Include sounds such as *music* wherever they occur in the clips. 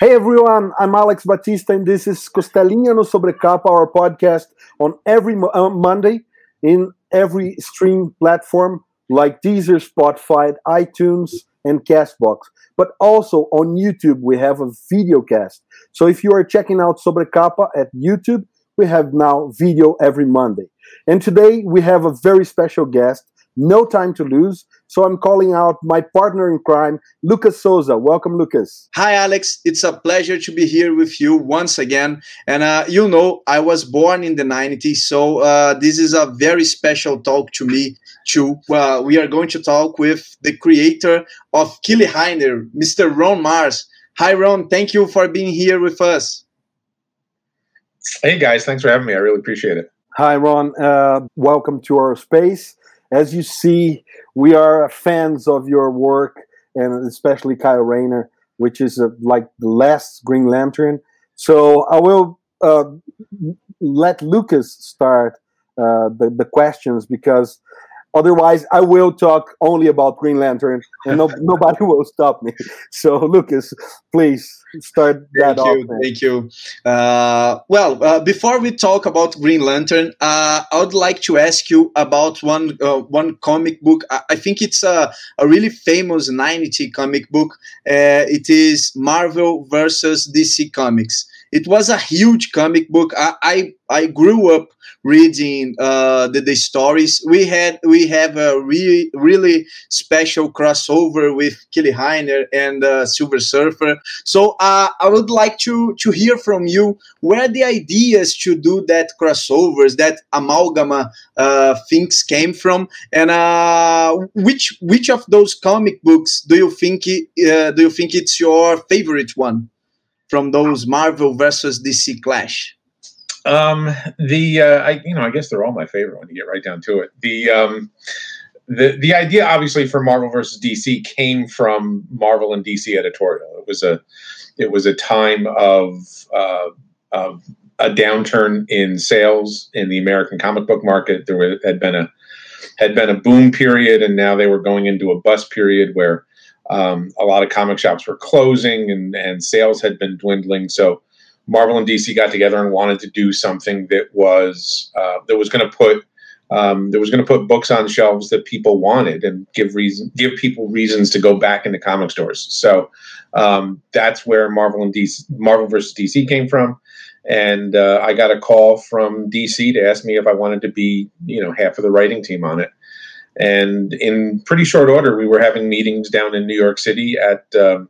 Hey everyone, I'm Alex Batista, and this is Costelinha no Sobrecapa, our podcast on every uh, Monday in every stream platform like Deezer, Spotify, iTunes, and Castbox. But also on YouTube, we have a video cast. So if you are checking out Sobrecapa at YouTube, we have now video every Monday. And today we have a very special guest no time to lose. So I'm calling out my partner in crime, Lucas Souza. Welcome, Lucas. Hi, Alex. It's a pleasure to be here with you once again. And uh, you know, I was born in the 90s, so uh, this is a very special talk to me. Too. Uh, we are going to talk with the creator of Kyle Rayner, Mr. Ron Marz. Hi, Ron. Thank you for being here with us. Hey, guys. Thanks for having me. I really appreciate it. Hi, Ron. Uh, welcome to our space as you see, we are fans of your work, and especially Kyle Rayner, which is uh, like the last Green Lantern. So I will uh, let Lucas start uh, the, the questions because Otherwise, I will talk only about Green Lantern, and no, *laughs* nobody will stop me. So, Lucas, please start that thank off. You, thank you. Uh, well, uh, before we talk about Green Lantern, uh, I would like to ask you about one uh, one comic book. I, I, think it's a, a really famous 90 comic book. Uh, it is Marvel versus DC Comics. It was a huge comic book. I, I, I grew up reading uh, the, the stories. We had we have a really really special crossover with Kyle Rayner and uh, Silver Surfer. So uh, I would like to to hear from you where the ideas to do that crossovers, that amalgama uh, things came from, and uh, which which of those comic books do you think uh, do you think it's your favorite one from those Marvel versus DC clash? Um, the uh, I you know I guess they're all my favorite when you get right down to it. The um, the the idea obviously for Marvel versus DC came from Marvel and DC editorial. It was a it was a time of uh, of a downturn in sales in the American comic book market. There had been a had been a boom period, and now they were going into a bust period where um, a lot of comic shops were closing and and sales had been dwindling. So Marvel and DC got together and wanted to do something that was uh, that was going to put um, that was going to put books on shelves that people wanted and give reason give people reasons to go back into comic stores. So um, that's where Marvel and DC Marvel versus DC came from. And uh, I got a call from DC to ask me if I wanted to be, you know, half of the writing team on it. And in pretty short order, we were having meetings down in New York City at um,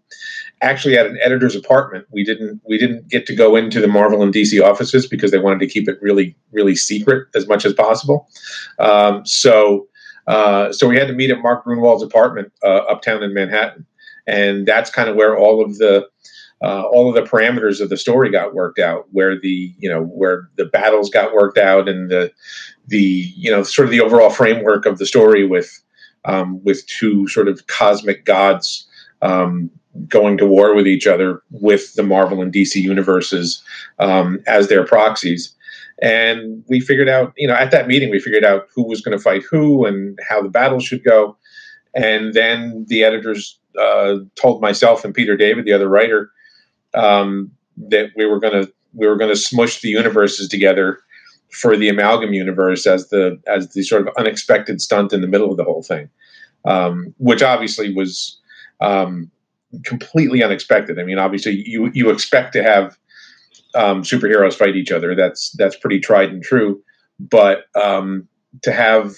actually at an editor's apartment. We didn't we didn't get to go into the Marvel and DC offices because they wanted to keep it really really secret as much as possible. Um, so uh, so we had to meet at Mark Gruenwald's apartment uh, uptown in Manhattan, and that's kind of where all of the uh, all of the parameters of the story got worked out, where the you know where the battles got worked out, and the the you know sort of the overall framework of the story with um, with two sort of cosmic gods um, going to war with each other with the Marvel and DC universes um, as their proxies. And we figured out, you know, at that meeting, we figured out who was going to fight who and how the battle should go. And then the editors uh, told myself and Peter David, the other writer, um, that we were going to we were going to smush the universes together for the amalgam universe as the as the sort of unexpected stunt in the middle of the whole thing, um, which obviously was um, completely unexpected. I mean, obviously, you you expect to have um, superheroes fight each other. That's that's pretty tried and true. But um, to have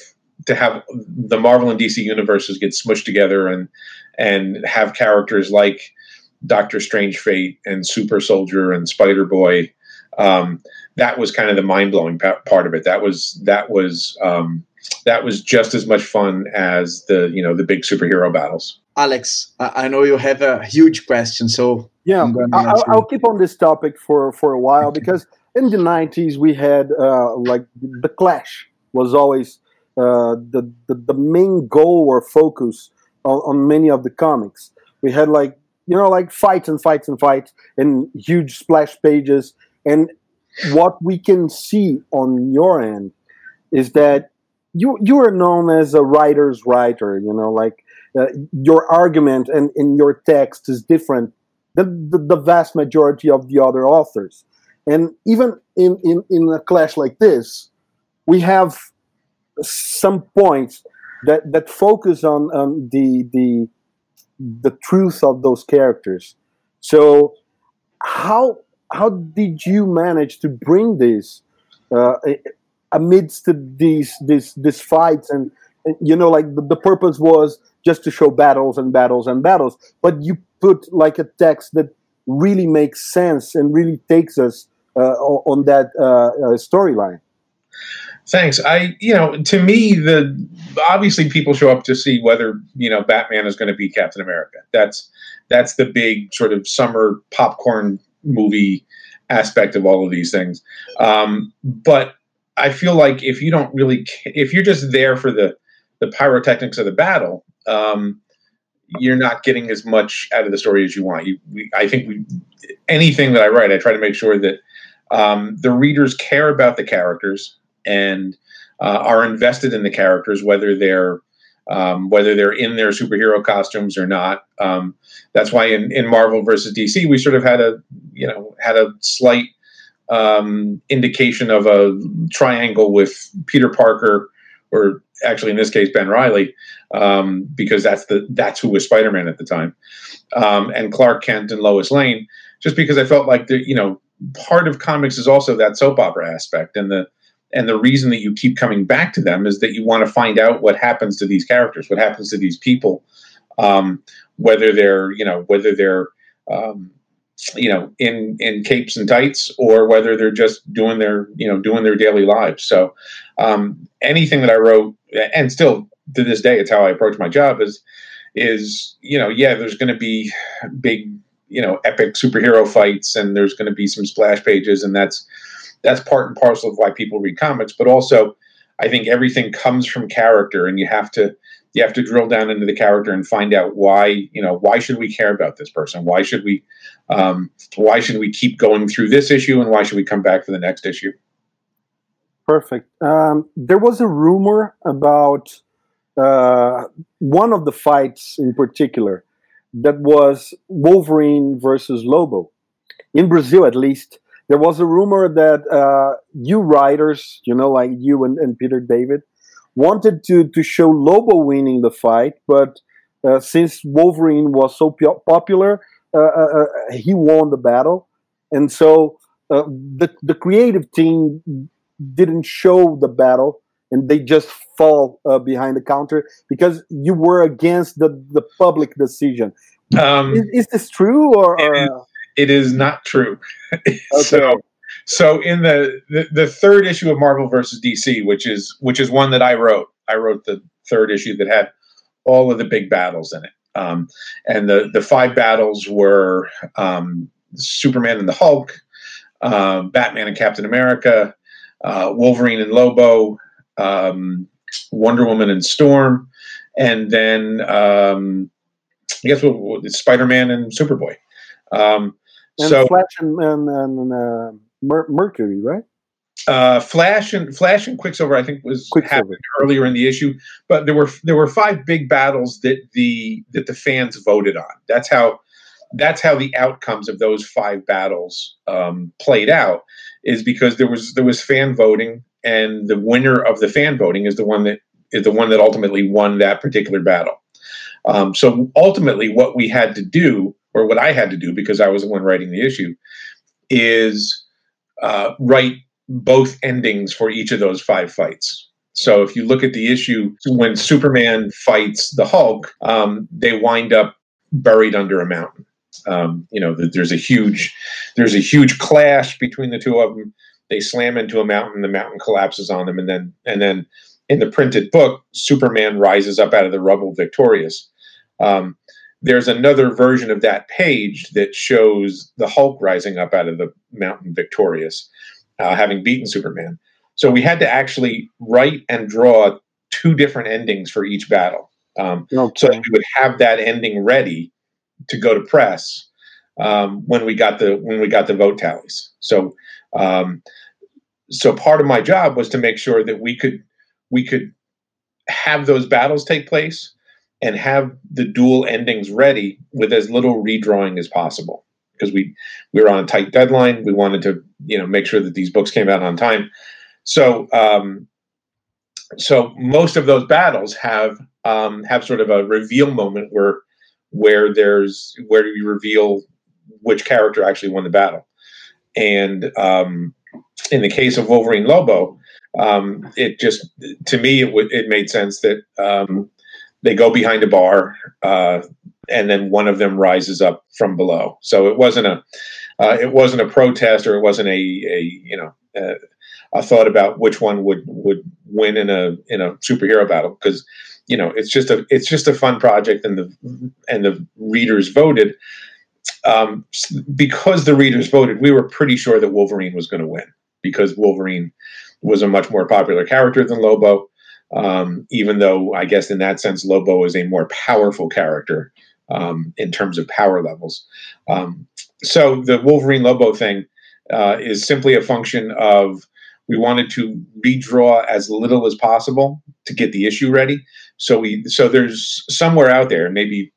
to have the Marvel and DC universes get smushed together and and have characters like Doctor Strange Fate and Super Soldier and Spider Boy. Um, that was kind of the mind blowing part of it. That was that was um, that was just as much fun as the you know the big superhero battles. Alex, I know you have a huge question, so yeah, I'll, I'll, keep on this topic for for a while because in the '90s we had uh, like the Clash was always uh, the, the, the main goal or focus on, on, many of the comics. We had like you know like fights and fights and fights and huge splash pages. And what we can see on your end is that you you are known as a writer's writer. You know, like uh, your argument and in your text is different than the, the vast majority of the other authors. And even in, in, in a clash like this, we have some points that, that focus on, on the, the, the truth of those characters. So, how, how did you manage to bring this uh, amidst these, these, these fights and, and you know, like the, the purpose was just to show battles and battles and battles, but you put like a text that really makes sense and really takes us uh, on that uh, uh, storyline. Thanks. I, you know, to me, the obviously people show up to see whether you know Batman is going to be Captain America. That's that's the big sort of summer popcorn movie aspect of all of these things. Um, but I feel like if you don't really, if you're just there for the the pyrotechnics of the battle, um, you're not getting as much out of the story as you want. You, we, I think we, anything that I write, I try to make sure that um, the readers care about the characters and uh, are invested in the characters, whether they're um, whether they're in their superhero costumes or not. Um, that's why in, in Marvel versus DC, we sort of had a you know had a slight um, indication of a triangle with Peter Parker, or actually in this case Ben Riley, um, because that's the that's who was Spider Man at the time, um, and Clark Kent and Lois Lane. Just because I felt like the you know part of comics is also that soap opera aspect and the and the reason that you keep coming back to them is that you want to find out what happens to these characters what happens to these people. Um, whether they're you know whether they're um, you know in in capes and tights or whether they're just doing their you know doing their daily lives. So um, anything that i wrote and still to this day it's how i approach my job is is you know yeah there's going to be big you know epic superhero fights and there's going to be some splash pages and that's that's part and parcel of why people read comics but also i think everything comes from character and you have to you have to drill down into the character and find out why you know why should we care about this person? Why should we um, why should we keep going through this issue and why should we come back for the next issue? Perfect. Um, there was a rumor about uh, one of the fights in particular that was Wolverine versus Lobo. In Brazil, at least, there was a rumor that uh, you writers, you know, like you and, and, Peter David, wanted to, to show Lobo winning the fight, but uh, since Wolverine was so popular, uh, uh, uh, he won the battle. And so the, the creative team didn't show the battle and they just fall uh, behind the counter because you were against the, the public decision. Um, is, is, this true or? Is, it is not true. *laughs* okay. So, so in the, the, the third issue of Marvel versus DC, which is which is one that I wrote, I wrote the third issue that had all of the big battles in it. Um, and the the five battles were um, Superman and the Hulk, uh, Batman and Captain America, uh, Wolverine and Lobo, um, Wonder Woman and Storm, and then um, I guess what, what Spider Man and Superboy. Um, and so Flash and, and, and uh, Mer- Mercury, right? Uh, Flash and Flash and Quicksilver, I think, was happened earlier in the issue, but there were there were five big battles that the that the fans voted on. That's how that's how the outcomes of those five battles um, played out. Is because there was there was fan voting and the winner of the fan voting is the one that is the one that ultimately won that particular battle. Um, so ultimately, what we had to do, or what I had to do, because I was the one writing the issue, is uh, write both endings for each of those five fights. So if you look at the issue when Superman fights the Hulk, um, they wind up buried under a mountain. Um, you know, there's a huge, there's a huge clash between the two of them. They slam into a mountain, the mountain collapses on them, and then and then in the printed book, Superman rises up out of the rubble victorious. Um, there's another version of that page that shows the Hulk rising up out of the mountain victorious, uh, having beaten Superman. So we had to actually write and draw two different endings for each battle. Um, okay. So we would have that ending ready to go to press um, when we got the when we got the vote tallies. So um, so part of my job was to make sure that we could we could have those battles take place and have the dual endings ready with as little redrawing as possible because we we were on a tight deadline. We wanted to you know make sure that these books came out on time. So um, so most of those battles have um, have sort of a reveal moment where where there's where you reveal which character actually won the battle. And um, in the case of Wolverine Lobo, um, it just to me it would it made sense that um, they go behind a bar uh, and then one of them rises up from below. So it wasn't a uh, it wasn't a protest or it wasn't a, a you know a, a thought about which one would would win in a in a superhero battle because you know it's just a it's just a fun project and the and the readers voted um, because the readers voted we were pretty sure that wolverine was going to win because wolverine was a much more popular character than lobo um, even though i guess in that sense lobo is a more powerful character um, in terms of power levels um, so the wolverine lobo thing uh, is simply a function of we wanted to redraw as little as possible to get the issue ready. So we so there's somewhere out there, maybe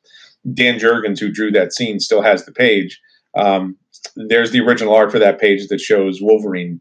Dan Jurgens, who drew that scene, still has the page. Um, there's the original art for that page that shows Wolverine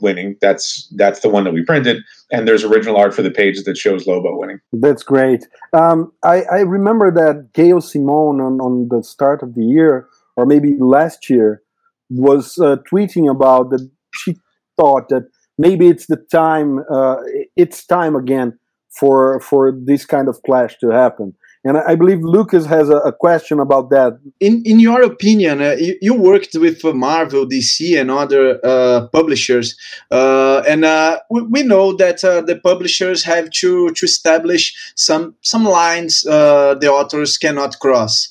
winning. That's that's the one that we printed, and there's original art for the page that shows Lobo winning. That's great. Um, I, I remember that Gail Simone on, on the start of the year, or maybe last year, was uh, tweeting about that she thought that maybe it's the time uh, it's time again for for this kind of clash to happen and I believe Lucas has a, a question about that. In in your opinion, uh, you, you, worked with uh, Marvel, DC, and other uh, publishers, uh, and uh, we, we, know that uh, the publishers have to to establish some some lines the authors cannot cross.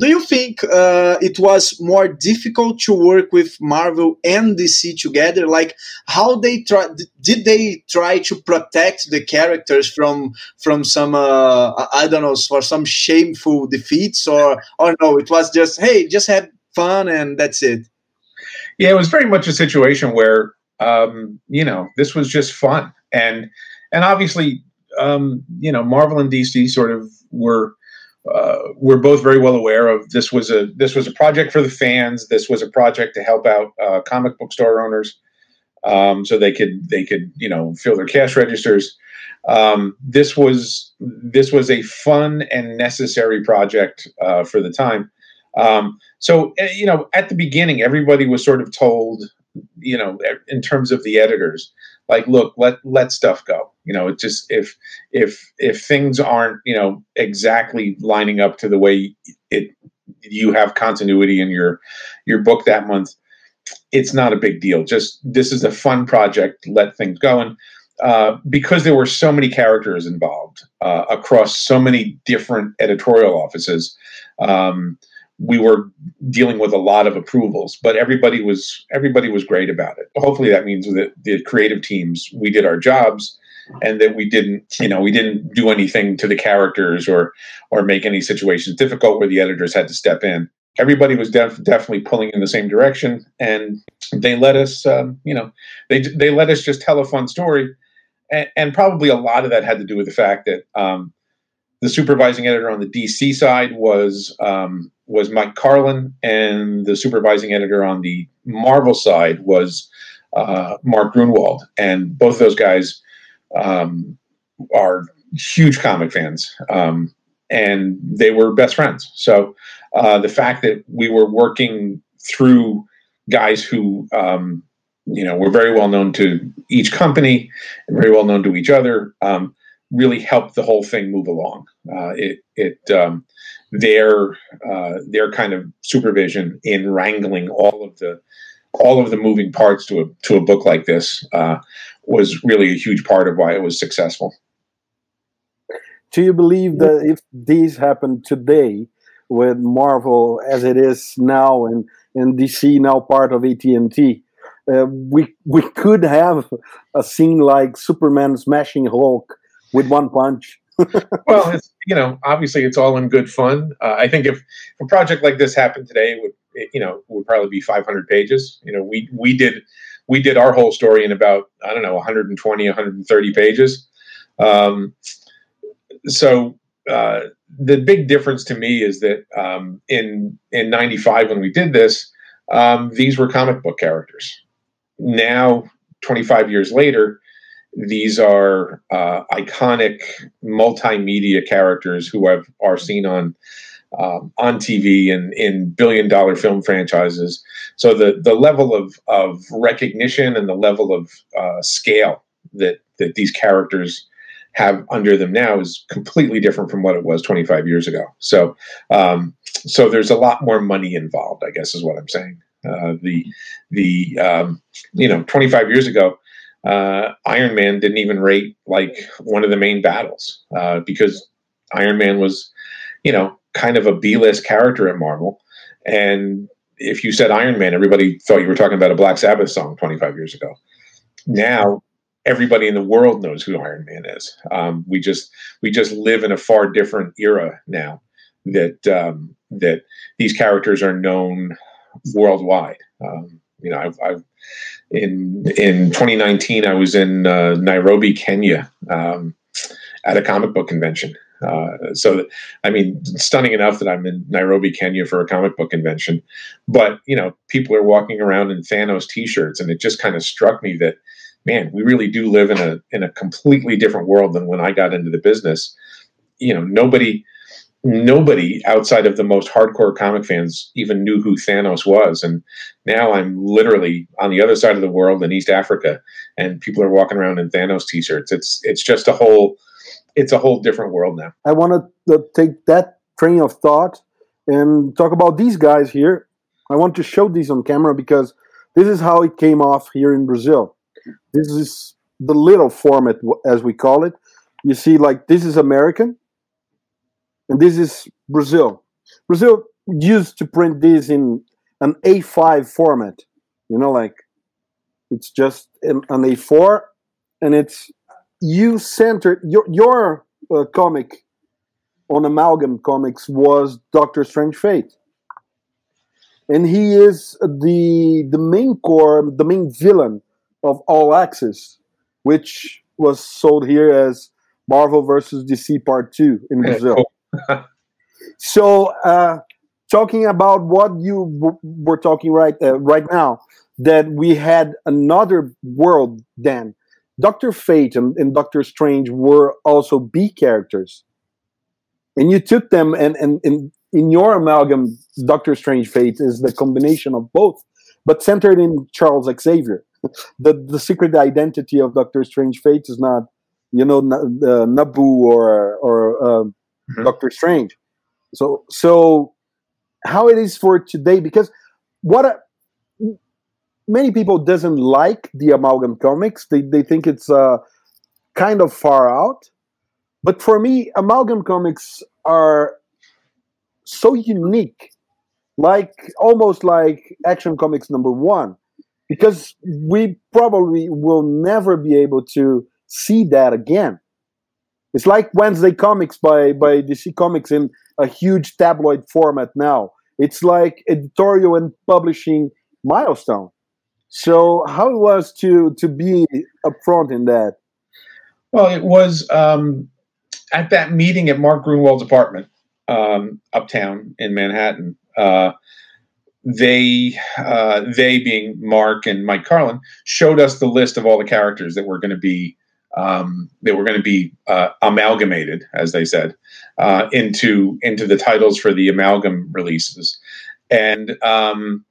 do you think it was more difficult to work with Marvel and DC together? Like how they try? Did they try to protect the characters from from some uh, I don't know for some shameful defeats, or or no, it was just hey, just have fun and that's it. Yeah, it was very much a situation where um, you know this was just fun, and and obviously um, you know Marvel and DC sort of were. Uh, we're both very well aware of this was a this was a project for the fans. This was a project to help out uh, comic book store owners, um, so they could they could you know fill their cash registers. Um, this was this was a fun and necessary project uh, for the time. Um, so eh, you know, at the beginning, everybody was sort of told, you know, in terms of the editors, like, look, let let stuff go. You know, it just if if if things aren't you know exactly lining up to the way it you have continuity in your your book that month it's not a big deal just this is a fun project let things go and uh, because there were so many characters involved uh, across so many different editorial offices, um, we were dealing with a lot of approvals. But everybody was everybody was great about it. Hopefully, that means that the creative teams we did our jobs, and that we didn't you know we didn't do anything to the characters or or make any situations difficult where the editors had to step in everybody was def- definitely pulling in the same direction and they let us um, you know they they let us just tell a fun story. And, and, probably a lot of that had to do with the fact that um, the supervising editor on the DC side was um, was Mike Carlin, and the supervising editor on the Marvel side was uh, Mark Gruenwald, and both of those guys um, are huge comic fans, um, and they were best friends. So uh, the fact that we were working through guys who um, you know we're very well known to each company and very well known to each other um, really helped the whole thing move along uh, it it um, their uh, their kind of supervision in wrangling all of the all of the moving parts to a to a book like this uh, was really a huge part of why it was successful do you believe that if these happened today with Marvel as it is now and and DC now part of AT&T uh, we we could have a scene like Superman smashing Hulk with one punch. *laughs* well, it's, you know, obviously it's all in good fun. Uh, I think if, if, a project like this happened today, it would it, you know would probably be 500 pages. You know, we we did we did our whole story in about I don't know 120 130 pages. Um, so uh, the big difference to me is that um, in in '95 when we did this, um, these were comic book characters. Now, 25 years later, these are uh, iconic multimedia characters who have, are seen on um, on TV and in billion dollar film franchises. So the the level of of recognition and the level of uh, scale that that these characters have under them now is completely different from what it was 25 years ago. So um, so there's a lot more money involved. I guess is what I'm saying. Uh, the the um, you know 25 years ago. Uh, Iron Man didn't even rate like one of the main battles uh, because Iron Man was, you know, kind of a B-list character at Marvel. And if you said Iron Man, everybody thought you were talking about a Black Sabbath song 25 years ago. Now everybody in the world knows who Iron Man is. Um, we just we just live in a far different era now that um, that these characters are known worldwide. Um, you know, I've, I've, in in 2019 I was in uh, Nairobi, Kenya, um, at a comic book convention, uh, so, I mean, stunning enough that I'm in Nairobi, Kenya for a comic book convention. But, you know, people are walking around in Thanos t shirts. And it just kind of struck me that, man, we really do live in a, in a completely different world than when I got into the business. You know, nobody, nobody outside of the most hardcore comic fans even knew who Thanos was. And now I'm literally on the other side of the world in East Africa and people are walking around in Thanos t-shirts. It's, it's just a whole, it's a whole different world now. I want to take that train of thought and talk about these guys here. I want to show these on camera because this is how it came off here in Brazil. This is the little format, as we call it. You see, like this is American, and this is Brazil. Brazil used to print this in an A5 format. You know, like it's just an, an A4, and it's you centered your your uh, comic on Amalgam Comics was Doctor Strange Fate, and he is the the main core, the main villain of All Access, which was sold here as Marvel versus DC Part Two in Brazil. *laughs* so, uh, talking about what you were talking right uh, right now, that we had another world then Doctor Fate and, and Doctor Strange were also B characters, and you took them and and, and in your amalgam, Doctor Strange Fate is the combination of both, but centered in Charles Xavier. The the secret identity of Doctor Strange Fate is not, you know, uh, Nabu or or uh, mm-hmm. Doctor Strange. So so how it is for today because what a, many people doesn't like the amalgam comics. They they think it's uh, kind of far out. But for me, amalgam comics are so unique, like almost like Action Comics number one, because we probably will never be able to see that again. It's like Wednesday Comics by by DC Comics in a huge tabloid format now. It's like editorial and publishing milestone. So how it was to to be upfront in that? Well, it was um, at that meeting at Mark Gruenwald's apartment um, uptown in Manhattan. Uh, they uh, they being Mark and Mike Carlin showed us the list of all the characters that were going to be um, that were going to be uh, amalgamated, as they said, uh, into into the titles for the amalgam releases, and um,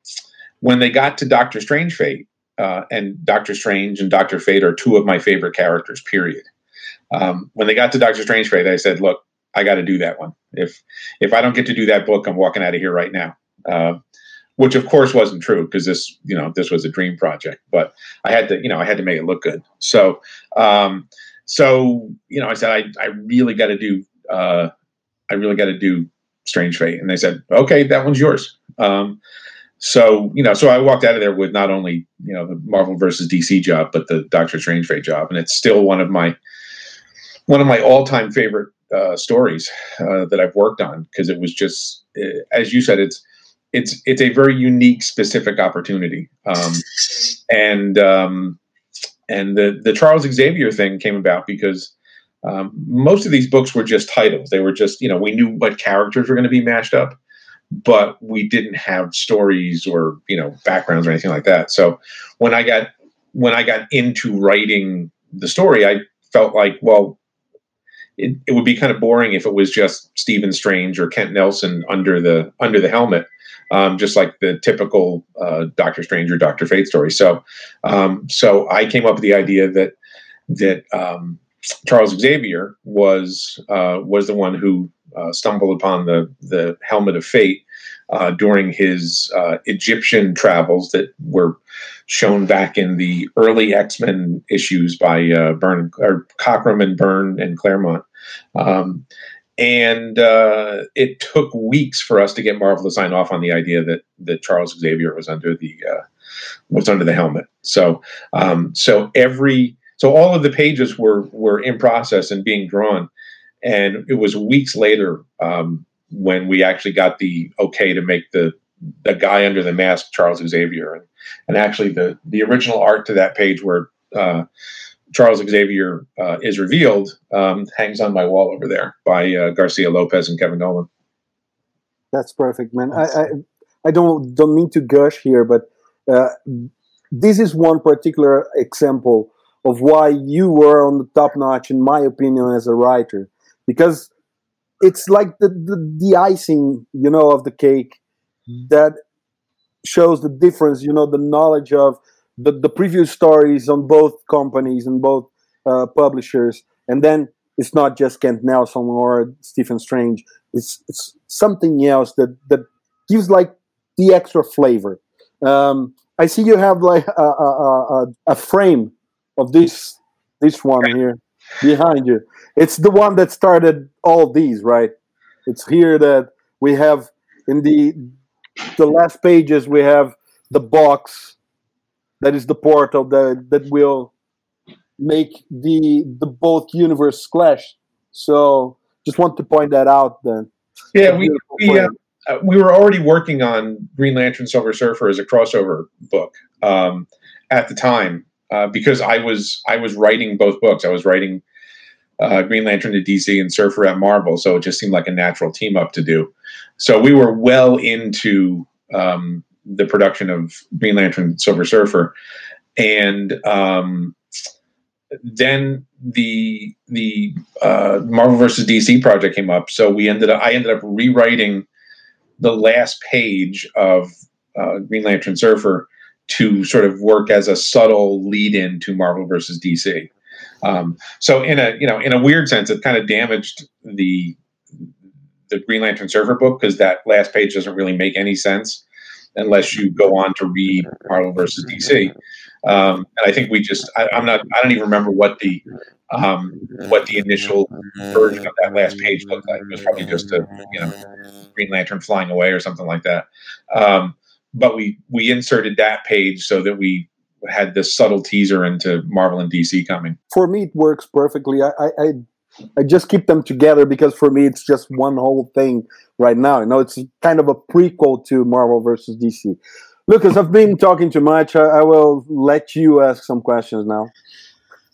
when they got to Doctor Strange Fate, uh, and Doctor Strange and Doctor Fate are two of my favorite characters. Period. Um, when they got to Doctor Strange Fate, I said, "Look, I got to do that one. If if I don't get to do that book, I'm walking out of here right now." Which of course wasn't true because this, you know, this was a dream project. But I had to, you know, I had to make it look good. So, um, so you know, I said, I, I really got to do, uh, I really got to do Strange Fate, and they said, okay, that one's yours. Um, so you know, so I walked out of there with not only you know the Marvel versus DC job, but the Doctor Strange Fate job, and it's still one of my one of my all time favorite uh, stories uh, that I've worked on because it was just, uh, as you said, it's it's it's a very unique, specific opportunity, um, and um, and the the Charles Xavier thing came about because um, most of these books were just titles. They were just, you know, we knew what characters were going to be mashed up, but we didn't have stories or, you know, backgrounds or anything like that. So when I got when I got into writing the story, I felt like, well, it, it would be kind of boring if it was just Stephen Strange or Kent Nelson under the under the helmet, um, just like the typical uh, Doctor Strange or Doctor Fate story. So, um, so I came up with the idea that that um, Charles Xavier was uh, was the one who uh, stumbled upon the the helmet of fate uh, during his uh, Egyptian travels that were shown back in the early X Men issues by uh, Byrne or Cockrum and Byrne and Claremont. Um, and uh, it took weeks for us to get Marvel to sign off on the idea that that Charles Xavier was under the was under the helmet. So um, so every so all of the pages were were in process and being drawn, and it was weeks later um, when we actually got the okay to make the the guy under the mask Charles Xavier, and, and actually the the original art to that page where uh, Charles Xavier uh, is revealed um, hangs on my wall over there by uh, Garcia Lopez and Kevin Nowlan. That's perfect, man. I, I, I don't don't mean to gush here, but uh, this is one particular example of why you were on the top notch, in my opinion, as a writer, because it's like the, the, the icing, you know, of the cake that shows the difference, you know, the knowledge of the, the previous stories on both companies and both uh, publishers. And then it's not just Kent Nelson or Stephen Strange. It's, it's something else that, that gives like the extra flavor. Um, I see you have like a, a, a, a frame of this this one here behind you. It's the one that started all these, right? It's here that we have in the the last pages we have the box that is the portal that that will make the the both universe clash. So just want to point that out then. Yeah, we we, uh, we were already working on Green Lantern Silver Surfer as a crossover book um, at the time, uh, because I was I was writing both books. I was writing uh, Green Lantern to DC and Surfer at Marvel, so it just seemed like a natural team up to do. So we were well into um, the production of Green Lantern Silver Surfer, and um, then the the uh, Marvel versus DC project came up. So we ended up I ended up rewriting the last page of uh, Green Lantern Surfer to sort of work as a subtle lead in to Marvel versus DC. Um, so in a you know in a weird sense, it kind of damaged the the Green Lantern Surfer book because that last page doesn't really make any sense unless you go on to read Marvel versus DC. Um, and I think we just I, am not I don't even remember what the um, what the initial version of that last page looked like. It was probably just a you know Green Lantern flying away or something like that. Um, but we we inserted that page so that we had this subtle teaser into Marvel and DC coming. For me, it works perfectly. I, I I just keep them together because for me, it's just one whole thing right now. You know, it's kind of a prequel to Marvel versus DC. Lucas, I've been talking too much. I, I will let you ask some questions now.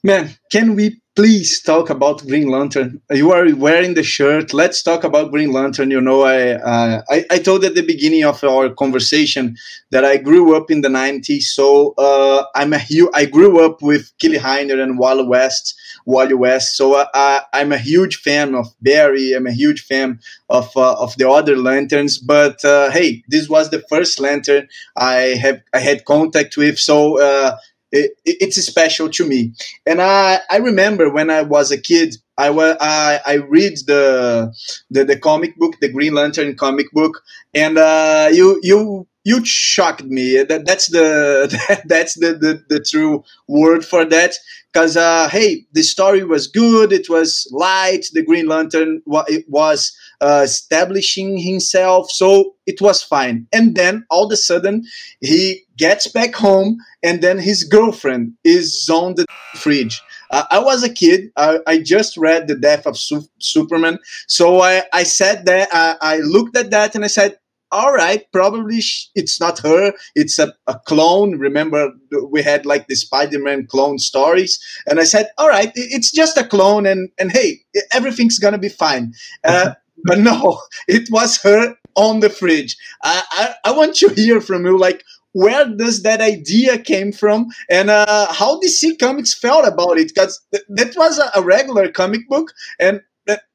Man, can we please talk about Green Lantern. You are wearing the shirt. Let's talk about Green Lantern. You know, I, uh, I, I told at the beginning of our conversation that I grew up in the '90s. So uh, I'm a huge. I grew up with Kyle Rayner and Wally West. Wally West. So uh, I'm a huge fan of Barry. I'm a huge fan of uh, of the other lanterns. But uh, hey, this was the first lantern I have I had contact with. So uh, it, it's special to me. And I, I remember when I was a kid, I, I, I read the, the, the comic book, the Green Lantern comic book, and uh, you you you shocked me. That that's the that, *laughs* that's the, the the true word for that. Because uh, hey, the story was good. It was light. The Green Lantern it was uh, establishing himself, so it was fine. And then all of a sudden, he gets back home, and then his girlfriend is on the fridge. Uh, I was a kid. I, I, just read The Death of Su- Superman. So I, I said that, I, I looked at that and I said, all right, probably sh- it's not her. It's a, a clone. Remember, we had like the Spider-Man clone stories, and I said, all right, it's just a clone, and and hey, everything's gonna be fine. Uh, *laughs* but no, it was her on the fridge. I, I, I want to hear from you, like, where does that idea came from? And uh, how DC Comics felt about it? Because th- that was a, a, regular comic book and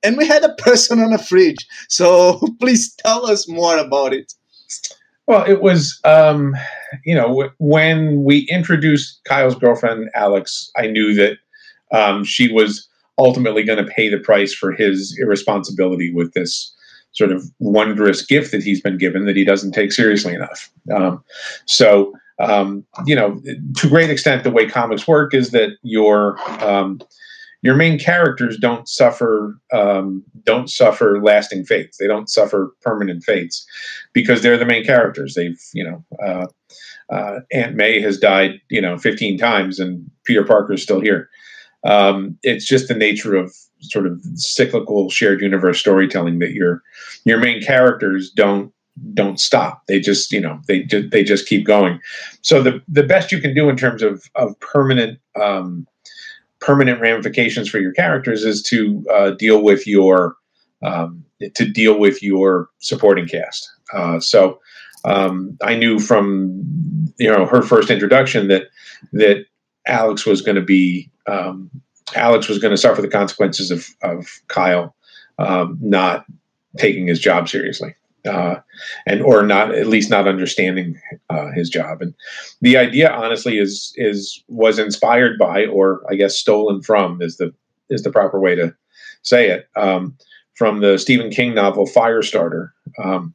and we had a person on a fridge. So *laughs* please tell us more about it. Well it was um, you know when we introduced kyle's girlfriend alex i knew that um, she was ultimately going to pay the price for his irresponsibility with this sort of wondrous gift that he's been given that he doesn't take seriously enough. Um, so, um, you know, to great extent, the way comics work is that your um, your main characters don't suffer um, don't suffer lasting fates. They don't suffer permanent fates because they're the main characters. They've you know. Uh, uh, Aunt May has died, you know, 15 times, and Peter Parker is still here. Um, it's just the nature of sort of cyclical shared universe storytelling that your your main characters don't don't stop. They just you know they just they just keep going. So the the best you can do in terms of of permanent um, permanent ramifications for your characters is to uh, deal with your um, to deal with your supporting cast. Uh, so um, I knew from you know her first introduction that that Alex was going to be um, Alex was going to suffer the consequences of, of Kyle um, not taking his job seriously. Uh, and or not at least not understanding uh, his job and the idea honestly is is was inspired by or i guess stolen from is the is the proper way to say it um, from the stephen king novel firestarter um,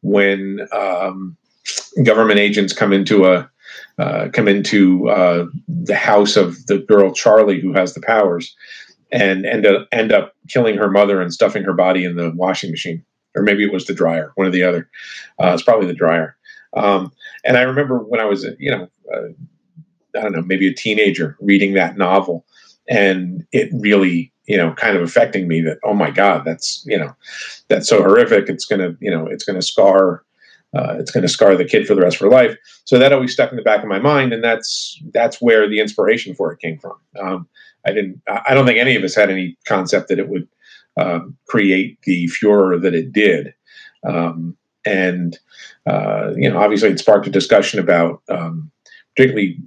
when um, government agents come into a uh, come into uh, the house of the girl Charlie who has the powers, and end up end up killing her mother and stuffing her body in the washing machine, or maybe it was the dryer, one or the other. Uh, it's probably the dryer. Um, and I remember when I was, you know, uh, I don't know, maybe a teenager reading that novel, and it really, you know, kind of affecting me. That oh my God, that's you know, that's so horrific. It's gonna, you know, it's gonna scar uh, it's going to scar the kid for the rest of her life. So that always stuck in the back of my mind, and that's that's where the inspiration for it came from. Um, I didn't. I don't think any of us had any concept that it would um, create the furor that it did. Um, and uh, you know, obviously, it sparked a discussion about um, particularly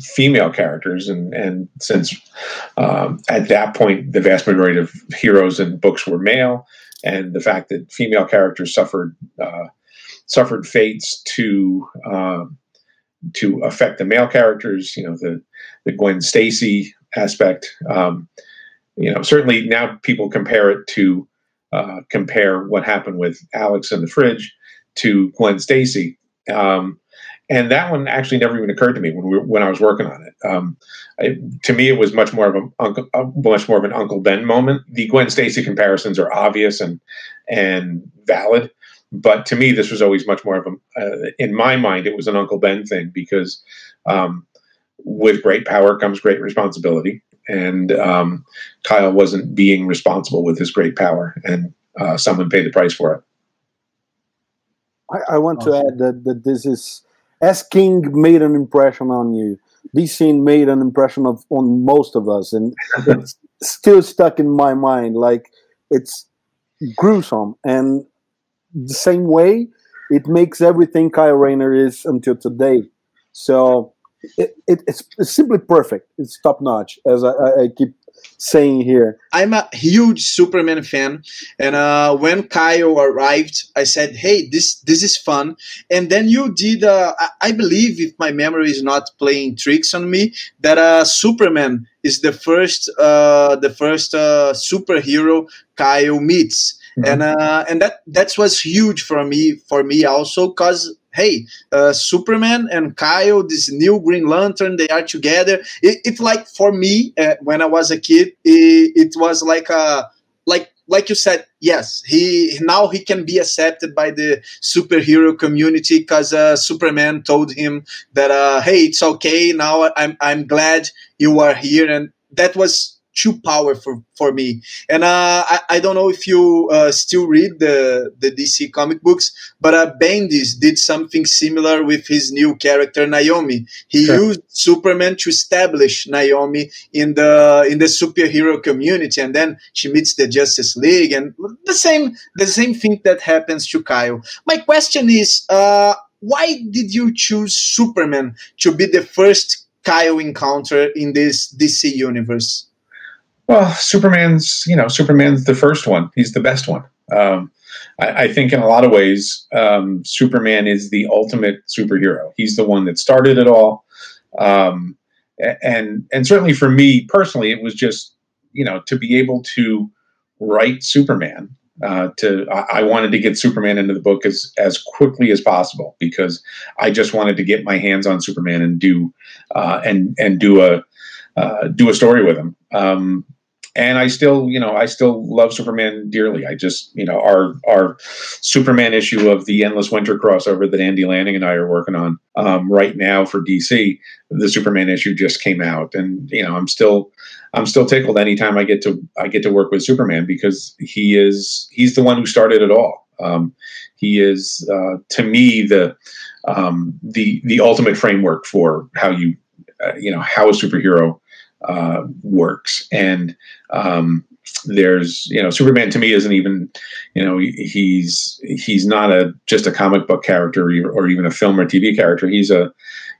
female characters, and and since um, at that point the vast majority of heroes and books were male, and the fact that female characters suffered uh, suffered fates to um, to affect the male characters. You know, the the Gwen Stacy aspect. Um, you know, certainly now people compare it to uh, compare what happened with Alex in the fridge to Gwen Stacy. Um, and that one actually never even occurred to me when we, when I was working on it. Um, I, to me, it was much more of a, much more of an Uncle Ben moment. The Gwen Stacy comparisons are obvious and and valid, but to me, this was always much more of a, uh, in my mind, it was an Uncle Ben thing because um, with great power comes great responsibility. And um, Kyle wasn't being responsible with his great power, and uh, someone paid the price for it. I, I want awesome. to add that, that this is, as King made an impression on you, this scene made an impression of on most of us, and it's *laughs* still stuck in my mind. Like it's gruesome, and the same way it makes everything Kyle Rayner is until today. So it, it, it's, it's, simply perfect. It's top notch, as I, I, keep saying here. I'm a huge Superman fan, and uh, when Kyle arrived, I said, "Hey, this this is fun." And then you did, uh, I believe, if my memory is not playing tricks on me, that uh, Superman is the first uh, the first uh, superhero Kyle meets mm-hmm. and uh, and that that was huge for me for me also because hey, uh, Superman and Kyle, this new Green Lantern, they are together. It, it's like for me uh, when I was a kid, it, it, was like a like like you said, yes, he now he can be accepted by the superhero community because uh, Superman told him that uh, hey, it's okay now. I'm I'm glad you are here, and that was too powerful for me. And uh, I, I don't know if you uh, still read the the DC comic books, but uh, Bendis did something similar with his new character Naomi. He sure. used Superman to establish Naomi in the in the superhero community, and then she meets the Justice League, and the same the same thing that happens to Kyle. My question is, uh, why did you choose Superman to be the first Kyle encounter in this DC universe? Well, Superman's you know Superman's the first one. He's the best one. Um, I, I, think in a lot of ways, um, Superman is the ultimate superhero. He's the one that started it all. Um, and and certainly for me personally, it was just you know to be able to write Superman. Uh, to I, wanted to get Superman into the book as as quickly as possible because I just wanted to get my hands on Superman and do uh, and and do a uh, do a story with him. Um, and I still, you know, I still love Superman dearly. I just, you know, our our Superman issue of the Endless Winter crossover that Andy Lanning and I are working on um, right now for DC. The Superman issue just came out, and you know, I'm still I'm still tickled anytime I get to I get to work with Superman because he is he's the one who started it all. Um, he is uh, to me the um, the the ultimate framework for how you uh, you know how a superhero uh, works. And um, there's you know Superman to me isn't even you know he's he's not a just a comic book character or even a film or TV character. He's a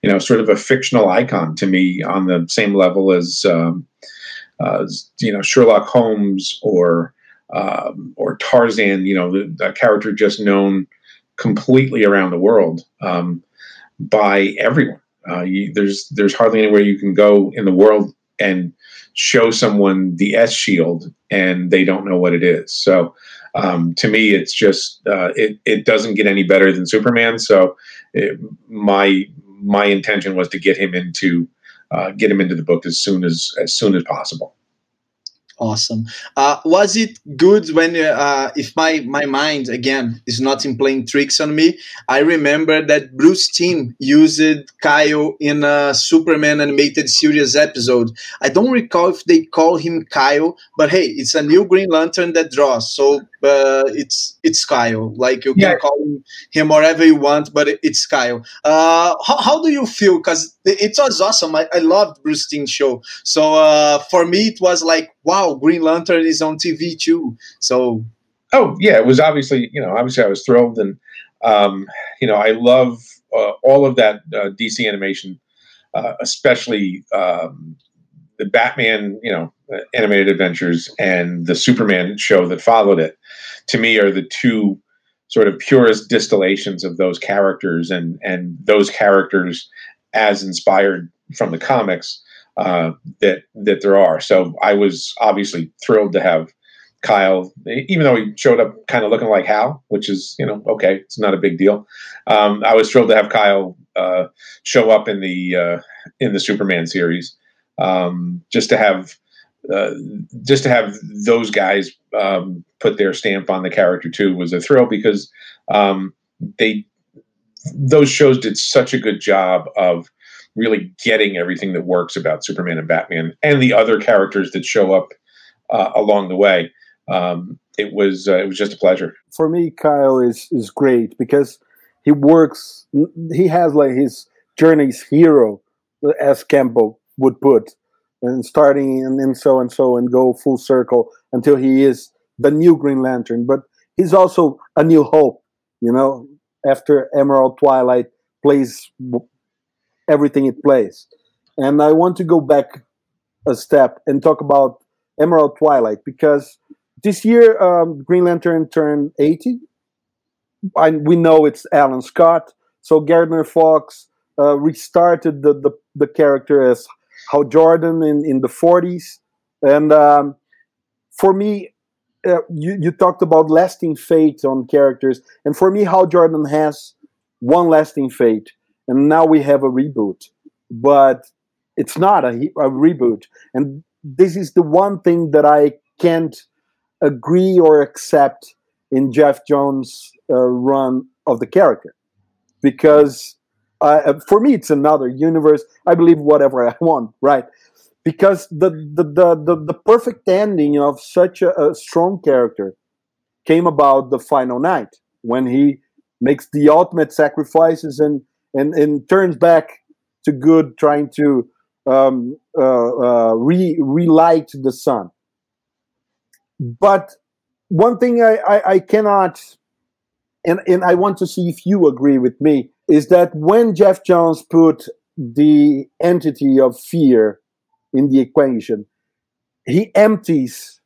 you know sort of a fictional icon to me on the same level as um, uh, you know Sherlock Holmes or um, or Tarzan. You know the, character just known completely around the world um, by everyone. Uh, you, there's there's hardly anywhere you can go in the world and show someone the S shield and they don't know what it is. So um, to me, it's just uh, it it doesn't get any better than Superman. So it, my my intention was to get him into uh, get him into the book as soon as as soon as possible. Awesome. Uh, was it good when, uh, if my, my mind again is not in playing tricks on me, I remember that Bruce Timm used Kyle in a Superman animated series episode. I don't recall if they call him Kyle, but hey, it's a new Green Lantern that draws, so uh, it's it's Kyle. Like you can yeah. call him, whatever you want, but it's Kyle. Uh, how, how do you feel? Because it was awesome. I, I loved Bruce Timm's show. So uh, for me, it was like, wow, Green Lantern is on TV too. So. Oh yeah, it was obviously you know obviously I was thrilled and um, you know I love uh, all of that uh, DC animation, uh, especially um, the Batman, you know, animated adventures and the Superman show that followed it, to me are the two sort of purest distillations of those characters and and those characters as inspired from the comics uh, that that there are. So I was obviously thrilled to have Kyle, even though he showed up kind of looking like Hal, which is you know okay, it's not a big deal. Um, I was thrilled to have Kyle uh, show up in the uh, in the Superman series um, just to have uh, just to have those guys um, put their stamp on the character too was a thrill because um, they those shows did such a good job of really getting everything that works about Superman and Batman and the other characters that show up uh, along the way. Um, it was uh, it was just a pleasure. For me, Kyle is is great because he works. He has like his journey's hero, as Campbell would put, and starting and, and so and so and go full circle until he is the new Green Lantern. But he's also a new hope, you know, after Emerald Twilight plays everything it plays. And I want to go back a step and talk about Emerald Twilight because this year um, Green Lantern turned 80. I, we know it's Alan Scott. So Gardner Fox uh, restarted the, the, the character as Hal Jordan in, in the 40s. And um, for me, uh, you, you talked about lasting fate on characters. And for me, Hal Jordan has one lasting fate. And now we have a reboot. But it's not a, a reboot. And this is the one thing that I can't agree or accept in Geoff Johns' uh, run of the character. Because uh, for me, it's another universe. I believe whatever I want, right? because the the, the, the, the perfect ending of such a, a strong character came about the final night when he makes the ultimate sacrifices and and, and turns back to good, trying to um, uh, uh, re relight the sun. But one thing I, I, I cannot, and, and I want to see if you agree with me, is that when Geoff Johns put the entity of fear in the equation, he empties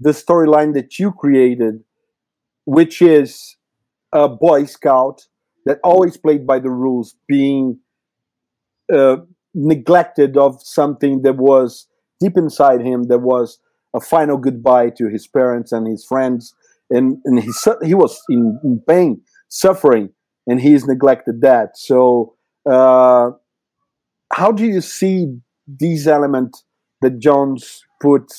the storyline that you created, which is a Boy Scout that always played by the rules, being uh, neglected of something that was deep inside him, that was a final goodbye to his parents and his friends, and and he he was in pain, suffering, and he's neglected that. So, uh, how do you see these elements that Johns put?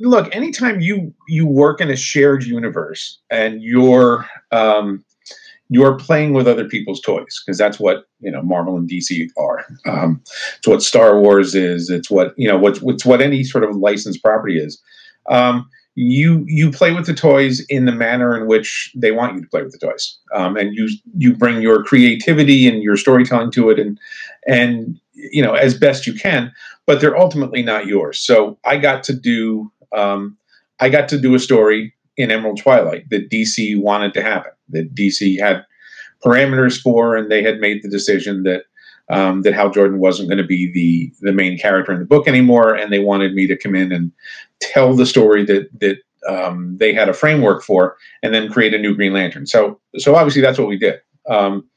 Look, anytime you you work in a shared universe and you're um, you're playing with other people's toys because that's what you know Marvel and DC are. Um, it's what Star Wars is. It's what you know. What's what any sort of licensed property is. Um, you you play with the toys in the manner in which they want you to play with the toys, um, and you you bring your creativity and your storytelling to it, and and you know as best you can. But they're ultimately not yours. So I got to do um, I got to do a story in Emerald Twilight that DC wanted to happen, that DC had parameters for, and they had made the decision that um, that Hal Jordan wasn't going to be the the main character in the book anymore, and they wanted me to come in and tell the story that that um, they had a framework for, and then create a new Green Lantern. So so obviously that's what we did. Um,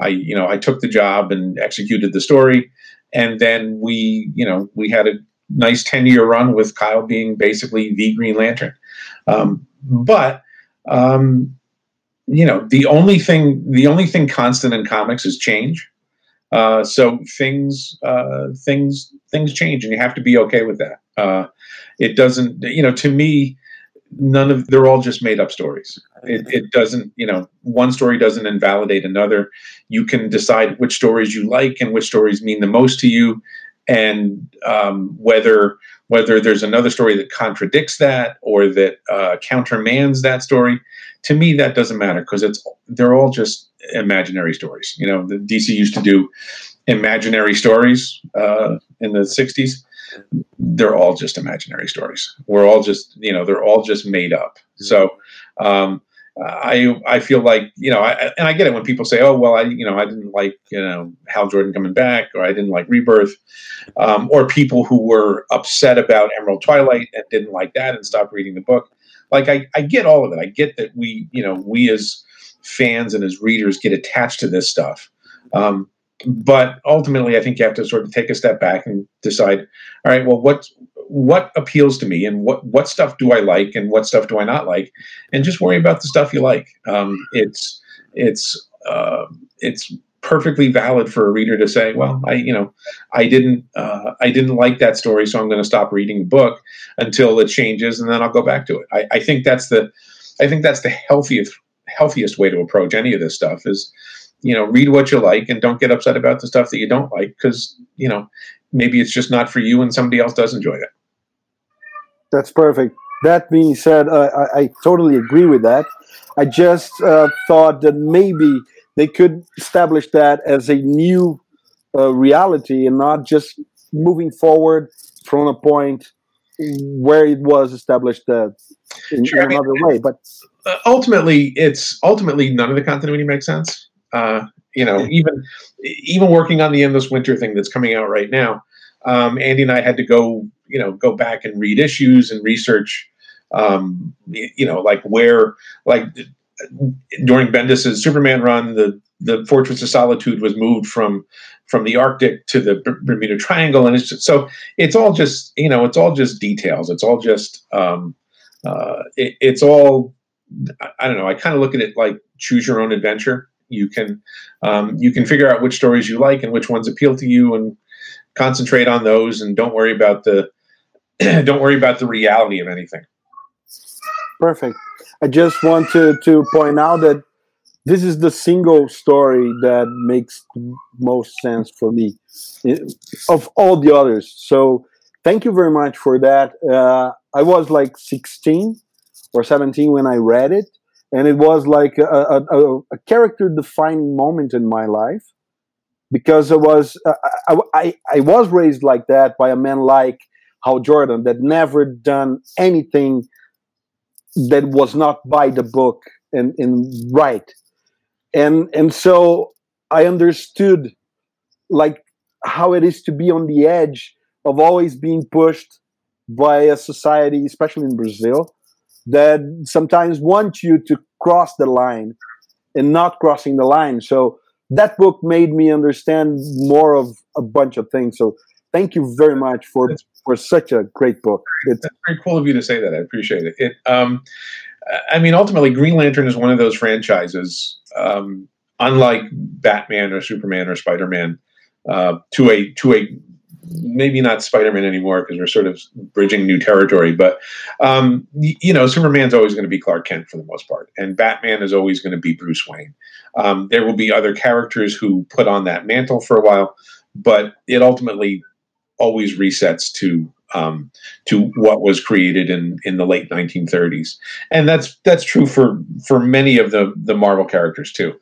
I you know I took the job and executed the story, and then we you know we had a nice 10 year run with Kyle being basically the Green Lantern. Um, but um, you know, the only thing the only thing constant in comics is change. Uh, so things uh, things things change, and you have to be okay with that. Uh, it doesn't, you know, to me, none of they're all just made up stories. It, it doesn't, you know, one story doesn't invalidate another. You can decide which stories you like and which stories mean the most to you, and um, whether whether there's another story that contradicts that or that uh, countermands that story to me that doesn't matter because it's they're all just imaginary stories. You know the dc used to do imaginary stories uh, in the 60s they're all just imaginary stories. We're all just you know they're all just made up. So um, I I feel like you know, I, and I get it when people say, "Oh, well, I you know, I didn't like you know Hal Jordan coming back, or I didn't like Rebirth," um, or people who were upset about Emerald Twilight and didn't like that and stopped reading the book. Like I, I get all of it. I get that we you know we as fans and as readers get attached to this stuff. Um, but ultimately, I think you have to sort of take a step back and decide, all right, well, what what appeals to me and what what stuff do I like and what stuff do I not like, and just worry about the stuff you like. Um, it's it's uh, it's perfectly valid for a reader to say, well, I you know I didn't uh, I didn't like that story, so I'm going to stop reading the book until it changes, and then I'll go back to it. I, I think that's the I think that's the healthiest healthiest way to approach any of this stuff is you know read what you like and don't get upset about the stuff that you don't like because you know maybe it's just not for you and somebody else does enjoy it that's perfect. That being said, uh, I, I, totally agree with that. I just uh, thought that maybe they could establish that as a new uh, reality and not just moving forward from a point where it was established uh, in, sure, in another mean, way. But uh, ultimately, it's ultimately none of the continuity makes sense. Uh, you know, even even working on the endless winter thing that's coming out right now, um, Andy and I had to go you know go back and read issues and research um, you know like where like during bendis's superman run the the fortress of solitude was moved from from the arctic to the bermuda triangle and it's just, so it's all just you know it's all just details. It's all just um, uh, it, it's all i don't know i kind of look at it like choose your own adventure. You can um, you can figure out which stories you like and which ones appeal to you and concentrate on those and don't worry about the *clears throat* don't worry about the reality of anything. Perfect. I just want to, point out that this is the single story that makes most sense for me of all the others. So thank you very much for that. Uh, I was like 16 or 17 when I read it, and it was like a, a, a character-defining moment in my life because I was uh, I, I, I was raised like that by a man like Hal Jordan that never done anything that was not by the book and, and right and and so I understood like how it is to be on the edge of always being pushed by a society, especially in Brazil, that sometimes want you to cross the line and not crossing the line. So that book made me understand more of a bunch of things. So thank you very much for for such a great book. It's That's very cool of you to say that. I appreciate it. It um, I mean, ultimately, Green Lantern is one of those franchises, um, unlike Batman or Superman or Spider Man, uh, to a to a maybe not Spider-Man anymore because we're sort of bridging new territory. But um, you know, Superman's always going to be Clark Kent for the most part, and Batman is always going to be Bruce Wayne. Um, there will be other characters who put on that mantle for a while, but it ultimately always resets to um, to what was created in in the late 1930s, and that's that's true for for many of the the Marvel characters too.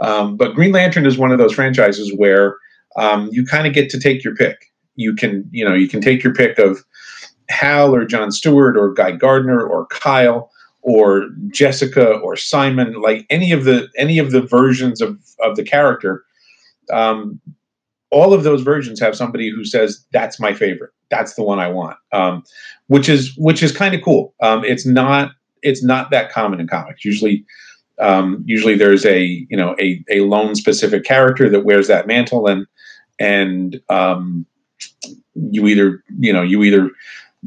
Um, but Green Lantern is one of those franchises where um, you kind of get to take your pick you can you know you can take your pick of Hal or John Stewart or Guy Gardner or Kyle or Jessica or Simon, like any of the any of the versions of of the character. Um, all of those versions have somebody who says that's my favorite. That's the one I want, um, which is which is kind of cool. Um, it's not it's not that common in comics. Usually, um, usually there's a you know a a lone specific character that wears that mantle and and um, you either you know you either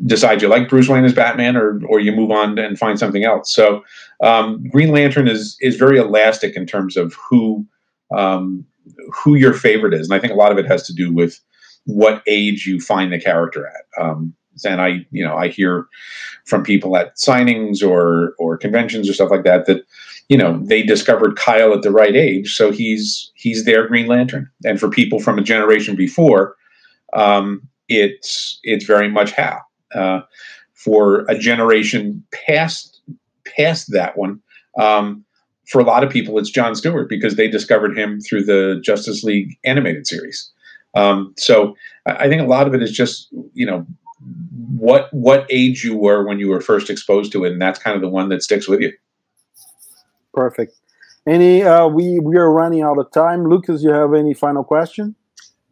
decide you like Bruce Wayne as Batman or or you move on and find something else. So um, Green Lantern is is very elastic in terms of who um, who your favorite is, and I think a lot of it has to do with what age you find the character at. Um, and I you know I hear from people at signings or or conventions or stuff like that that you know they discovered Kyle at the right age, so he's he's their Green Lantern. And for people from a generation before, um, it's it's very much Hal. Uh, for a generation past past that one, um, for a lot of people, it's John Stewart because they discovered him through the Justice League animated series. Um, so I think a lot of it is just you know what what age you were when you were first exposed to it, and that's kind of the one that sticks with you. Perfect. Any uh, we we are running out of time. Lucas, you have any final question?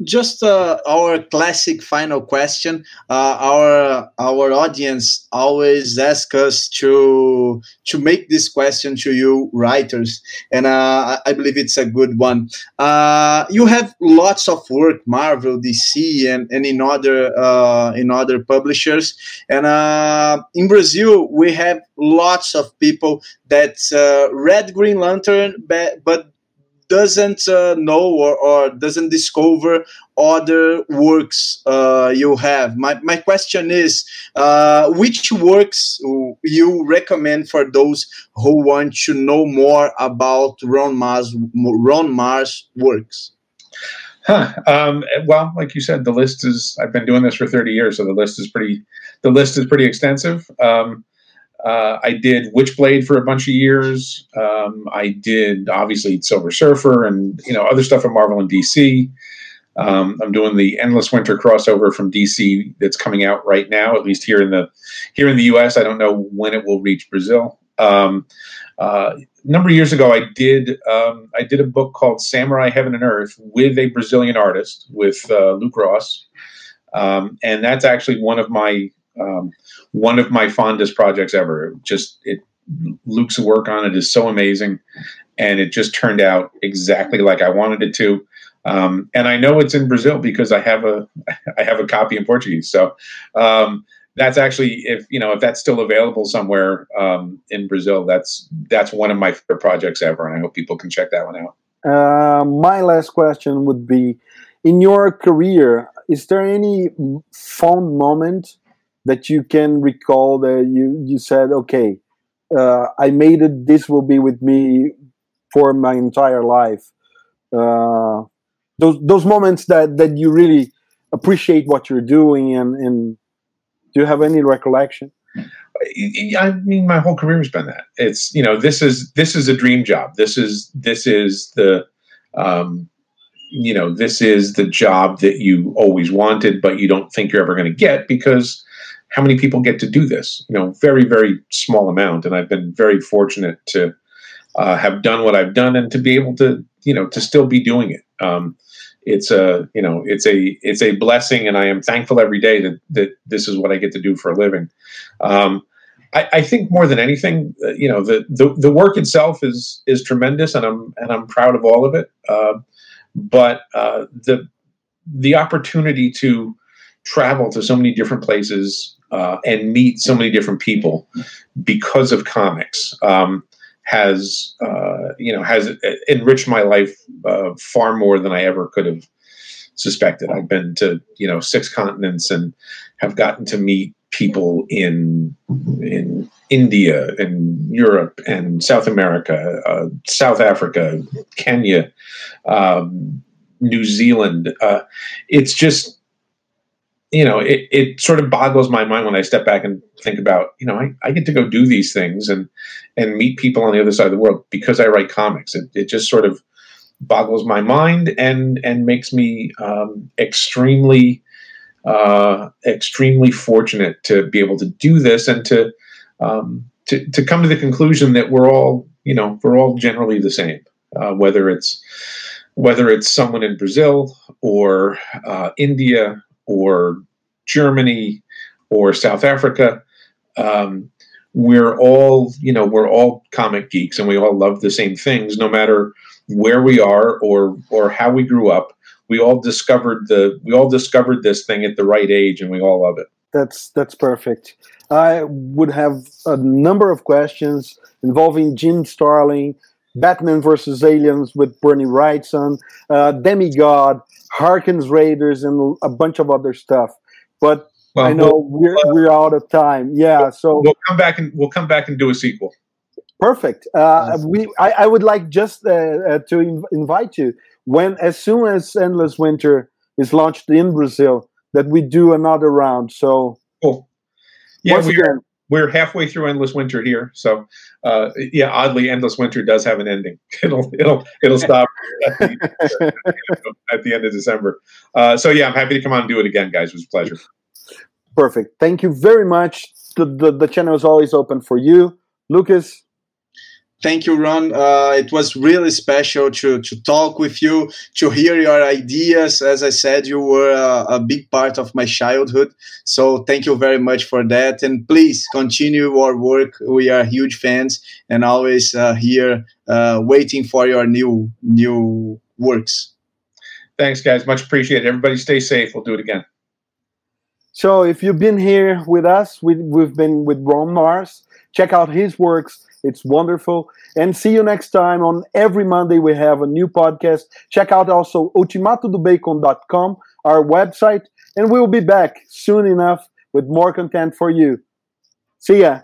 Just uh, our classic final question. Uh, our our audience always ask us to to make this question to you writers, and uh, I believe it's a good one. Uh, you have lots of work, Marvel, DC, and, and in other uh, in other publishers, and uh, in Brazil we have lots of people that read Green Lantern, but, but doesn't uh, know or, or, doesn't discover other works uh, you have. My, my question is uh, which works you recommend for those who want to know more about Ron Marz, Ron Marz works? Huh. Um, well, like you said, the list is. I've been doing this for thirty years, so the list is pretty. The list is pretty extensive. Um, uh, I did Witchblade for a bunch of years. Um, I did obviously Silver Surfer and you know other stuff at Marvel and DC. Um, I'm doing the Endless Winter crossover from DC that's coming out right now, at least here in the here in the U.S. I don't know when it will reach Brazil. Um, uh, a number of years ago, I did um, I did a book called Samurai Heaven and Earth with a Brazilian artist with uh, Luke Ross, um, and that's actually one of my um, one of my fondest projects ever. Just it, Luke's work on it is so amazing, and it just turned out exactly like I wanted it to. Um, and I know it's in Brazil because I have a *laughs* I have a copy in Portuguese. So um, that's actually if you know if that's still available somewhere um, in Brazil, that's that's one of my favorite projects ever, and I hope people can check that one out. Uh, my last question would be: In your career, is there any fond moment that you can recall that you you said, okay, uh, I made it. This will be with me for my entire life. Uh, those those moments that that you really appreciate what you're doing and and Do you have any recollection? I mean, my whole career has been that. It's you know, this is this is a dream job. This is this is the, um, you know, this is the job that you always wanted, but you don't think you're ever going to get because how many people get to do this? You know, very very small amount, and I've been very fortunate to uh, have done what I've done and to be able to you know to still be doing it. Um, it's a you know it's a it's a blessing. And i am thankful every day that that this is what i get to do for a living. Um, I, I, think more than anything uh, you know the, the the work itself is is tremendous. And i'm and i'm proud of all of it. Uh, but uh, the the opportunity to travel to so many different places uh, and meet so many different people because of comics um, has uh, you know has enriched my life uh, far more than I ever could have suspected. I've been to you know six continents and have gotten to meet people in in India and Europe and South America, uh, South Africa, Kenya, um, New Zealand. Uh, it's just you know, it, it sort of boggles my mind when I step back and think about, you know, I, I get to go do these things and and meet people on the other side of the world because I write comics. It, it just sort of boggles my mind and and makes me um, extremely uh, extremely fortunate to be able to do this and to um, to to come to the conclusion that we're all you know we're all generally the same, uh, whether it's whether it's someone in Brazil or uh, India or Germany or South Africa. Um, we're all, you know, we're all comic geeks and we all love the same things, no matter where we are or or how we grew up. We all discovered the we all discovered this thing at the right age, and we all love it. That's that's perfect. I would have a number of questions involving Jim Starlin, Batman versus Aliens with Bernie Wrightson, uh, Demigod, Harkins Raiders, and a bunch of other stuff. But well, I know we'll, we're we're out of time. Yeah, so we'll come back and we'll come back and do a sequel. Perfect. Uh, we I, I, would like just uh, uh, to inv- invite you when as soon as Endless Winter is launched in Brazil that we do another round. So cool. Yeah, we again, we're halfway through Endless Winter here, so uh, yeah, oddly, Endless Winter does have an ending. *laughs* It'll it'll it'll stop *laughs* at, the, end of December. Uh, so yeah, I'm happy to come on and do it again, guys. It was a pleasure. Perfect. Thank you very much. The, the, the channel is always open for you, Lucas. Thank you, Ron. Uh, it was really special to, to talk with you, to hear your ideas. As I said, you were a, a, big part of my childhood. So thank you very much for that. And please continue your work. We are huge fans and always uh, here uh, waiting for your new new works. Thanks, guys. Much appreciated. Everybody stay safe. We'll do it again. So if you've been here with us, we, we've been with Ron Marz. Check out his works it's wonderful. And see you next time. On every Monday, we have a new podcast. Check out also ultimatodobacon.com, our website, and we'll be back soon enough with more content for you. See ya.